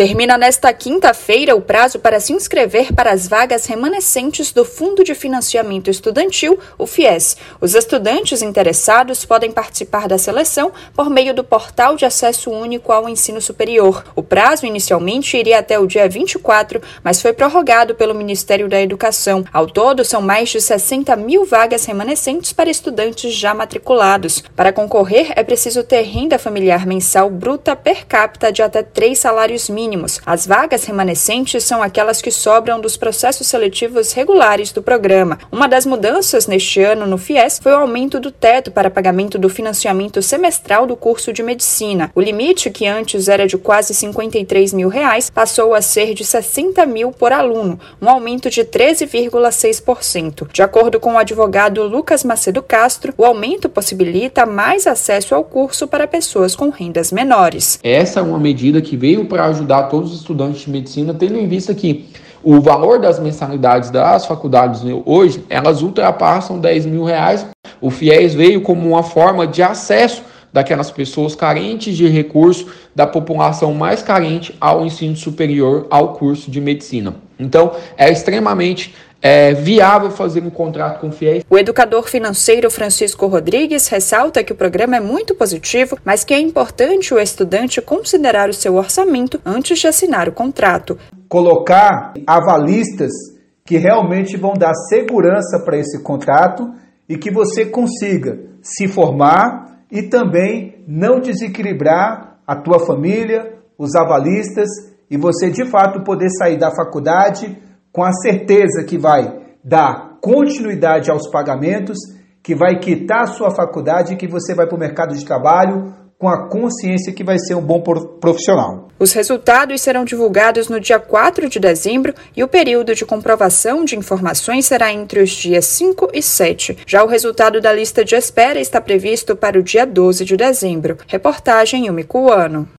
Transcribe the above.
Termina nesta quinta-feira o prazo para se inscrever para as vagas remanescentes do Fundo de Financiamento Estudantil, o FIES. Os estudantes interessados podem participar da seleção por meio do Portal de Acesso Único ao Ensino Superior. O prazo inicialmente iria até o dia 24, mas foi prorrogado pelo Ministério da Educação. Ao todo, são mais de 60 mil vagas remanescentes para estudantes já matriculados. Para concorrer, é preciso ter renda familiar mensal bruta per capita de até três salários mínimos mínimos. As vagas remanescentes são aquelas que sobram dos processos seletivos regulares do programa. Uma das mudanças neste ano no FIES foi o aumento do teto para pagamento do financiamento semestral do curso de medicina. O limite, que antes era de quase 53 mil reais, passou a ser de 60 mil por aluno, um aumento de 13,6%. De acordo com o advogado Lucas Macedo Castro, o aumento possibilita mais acesso ao curso para pessoas com rendas menores. Essa é uma medida que veio para ajudar ajudar todos os estudantes de medicina, tendo em vista que o valor das mensalidades das faculdades hoje, elas ultrapassam 10 mil reais. O FIES veio como uma forma de acesso daquelas pessoas carentes de recurso, da população mais carente ao ensino superior, ao curso de medicina. Então, é extremamente é viável fazer um contrato com fiéis. O educador financeiro Francisco Rodrigues ressalta que o programa é muito positivo, mas que é importante o estudante considerar o seu orçamento antes de assinar o contrato. Colocar avalistas que realmente vão dar segurança para esse contrato e que você consiga se formar e também não desequilibrar a tua família, os avalistas e você de fato poder sair da faculdade com a certeza que vai dar continuidade aos pagamentos, que vai quitar a sua faculdade e que você vai para o mercado de trabalho com a consciência que vai ser um bom profissional. Os resultados serão divulgados no dia 4 de dezembro e o período de comprovação de informações será entre os dias 5 e 7. Já o resultado da lista de espera está previsto para o dia 12 de dezembro. Reportagem Yumi Kuano.